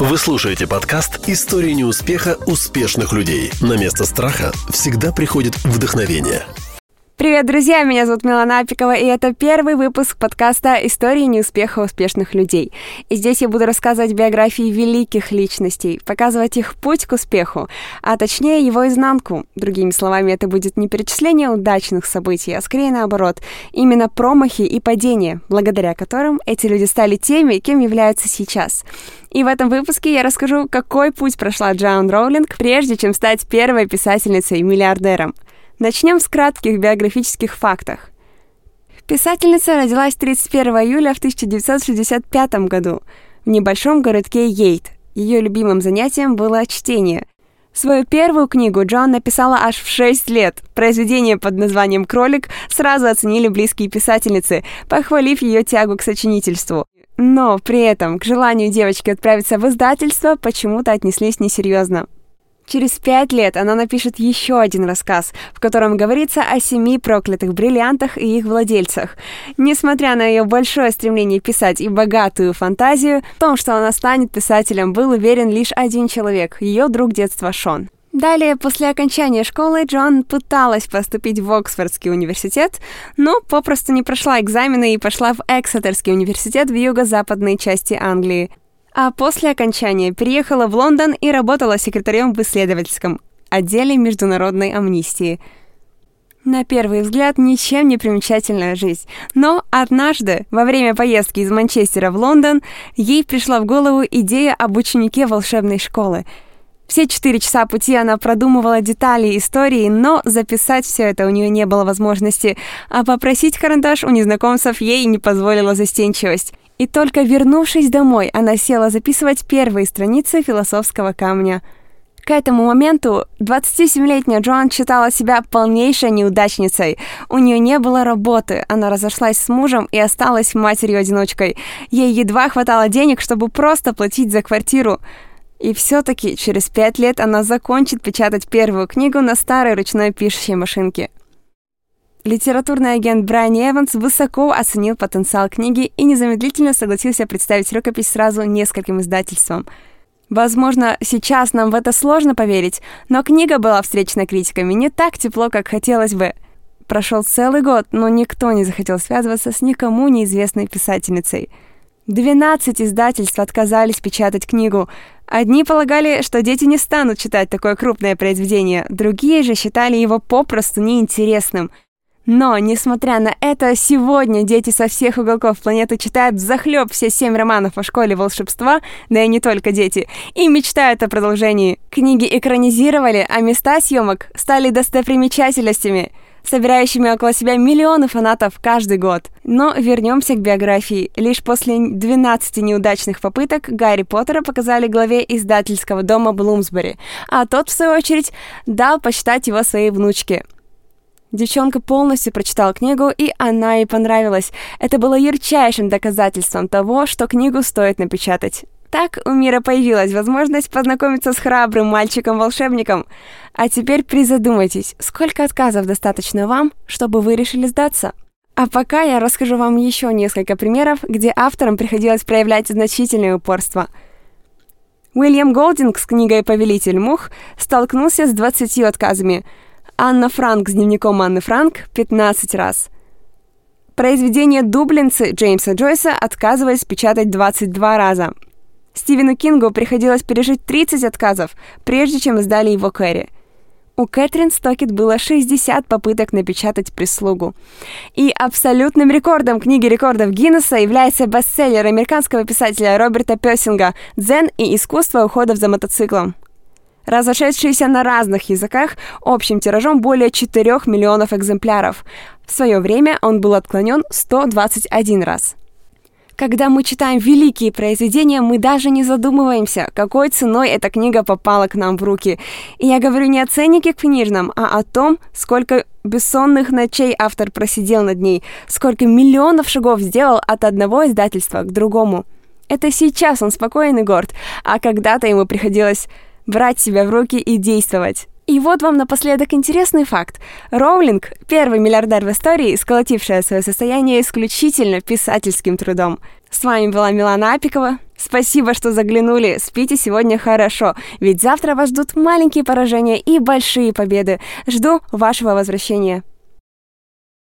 Вы слушаете подкаст «История неуспеха успешных людей». На место страха всегда приходит вдохновение. Привет, друзья! Меня зовут Милана Апикова, и это первый выпуск подкаста «Истории неуспеха успешных людей». И здесь я буду рассказывать биографии великих личностей, показывать их путь к успеху, а точнее его изнанку. Другими словами, это будет не перечисление удачных событий, а скорее наоборот, именно промахи и падения, благодаря которым эти люди стали теми, кем являются сейчас. И в этом выпуске я расскажу, какой путь прошла Джоан Роулинг, прежде чем стать первой писательницей миллиардером – Начнем с кратких биографических фактов. Писательница родилась 31 июля в 1965 году в небольшом городке Йейт. Ее любимым занятием было чтение. Свою первую книгу Джон написала аж в 6 лет. Произведение под названием «Кролик» сразу оценили близкие писательницы, похвалив ее тягу к сочинительству. Но при этом к желанию девочки отправиться в издательство почему-то отнеслись несерьезно. Через пять лет она напишет еще один рассказ, в котором говорится о семи проклятых бриллиантах и их владельцах. Несмотря на ее большое стремление писать и богатую фантазию, в том, что она станет писателем, был уверен лишь один человек — ее друг детства Шон. Далее, после окончания школы, Джон пыталась поступить в Оксфордский университет, но попросту не прошла экзамены и пошла в Эксетерский университет в юго-западной части Англии. А после окончания переехала в Лондон и работала секретарем в исследовательском отделе международной амнистии. На первый взгляд, ничем не примечательная жизнь. Но однажды, во время поездки из Манчестера в Лондон, ей пришла в голову идея об ученике волшебной школы. Все четыре часа пути она продумывала детали истории, но записать все это у нее не было возможности, а попросить карандаш у незнакомцев ей не позволила застенчивость. И только вернувшись домой, она села записывать первые страницы философского камня. К этому моменту 27-летняя Джоан считала себя полнейшей неудачницей. У нее не было работы, она разошлась с мужем и осталась матерью-одиночкой. Ей едва хватало денег, чтобы просто платить за квартиру. И все-таки через пять лет она закончит печатать первую книгу на старой ручной пишущей машинке. Литературный агент Брайан Эванс высоко оценил потенциал книги и незамедлительно согласился представить рукопись сразу нескольким издательствам. Возможно, сейчас нам в это сложно поверить, но книга была встречена критиками не так тепло, как хотелось бы. Прошел целый год, но никто не захотел связываться с никому неизвестной писательницей. 12 издательств отказались печатать книгу. Одни полагали, что дети не станут читать такое крупное произведение, другие же считали его попросту неинтересным – но, несмотря на это, сегодня дети со всех уголков планеты читают захлеб все семь романов о школе волшебства, да и не только дети, и мечтают о продолжении. Книги экранизировали, а места съемок стали достопримечательностями, собирающими около себя миллионы фанатов каждый год. Но вернемся к биографии. Лишь после 12 неудачных попыток Гарри Поттера показали главе издательского дома Блумсбери, а тот, в свою очередь, дал почитать его своей внучке – Девчонка полностью прочитала книгу, и она ей понравилась. Это было ярчайшим доказательством того, что книгу стоит напечатать. Так у мира появилась возможность познакомиться с храбрым мальчиком-волшебником. А теперь призадумайтесь, сколько отказов достаточно вам, чтобы вы решили сдаться? А пока я расскажу вам еще несколько примеров, где авторам приходилось проявлять значительное упорство. Уильям Голдинг с книгой «Повелитель мух» столкнулся с 20 отказами – Анна Франк с дневником Анны Франк 15 раз. Произведение «Дублинцы» Джеймса Джойса отказывались печатать 22 раза. Стивену Кингу приходилось пережить 30 отказов, прежде чем издали его Кэрри. У Кэтрин Стокет было 60 попыток напечатать «Прислугу». И абсолютным рекордом книги рекордов Гиннесса является бестселлер американского писателя Роберта Пессинга «Дзен и искусство ухода за мотоциклом» разошедшийся на разных языках общим тиражом более 4 миллионов экземпляров. В свое время он был отклонен 121 раз. Когда мы читаем великие произведения, мы даже не задумываемся, какой ценой эта книга попала к нам в руки. И я говорю не о ценнике книжном, а о том, сколько бессонных ночей автор просидел над ней, сколько миллионов шагов сделал от одного издательства к другому. Это сейчас он спокоен и горд, а когда-то ему приходилось брать себя в руки и действовать. И вот вам напоследок интересный факт. Роулинг – первый миллиардер в истории, сколотившая свое состояние исключительно писательским трудом. С вами была Милана Апикова. Спасибо, что заглянули. Спите сегодня хорошо, ведь завтра вас ждут маленькие поражения и большие победы. Жду вашего возвращения.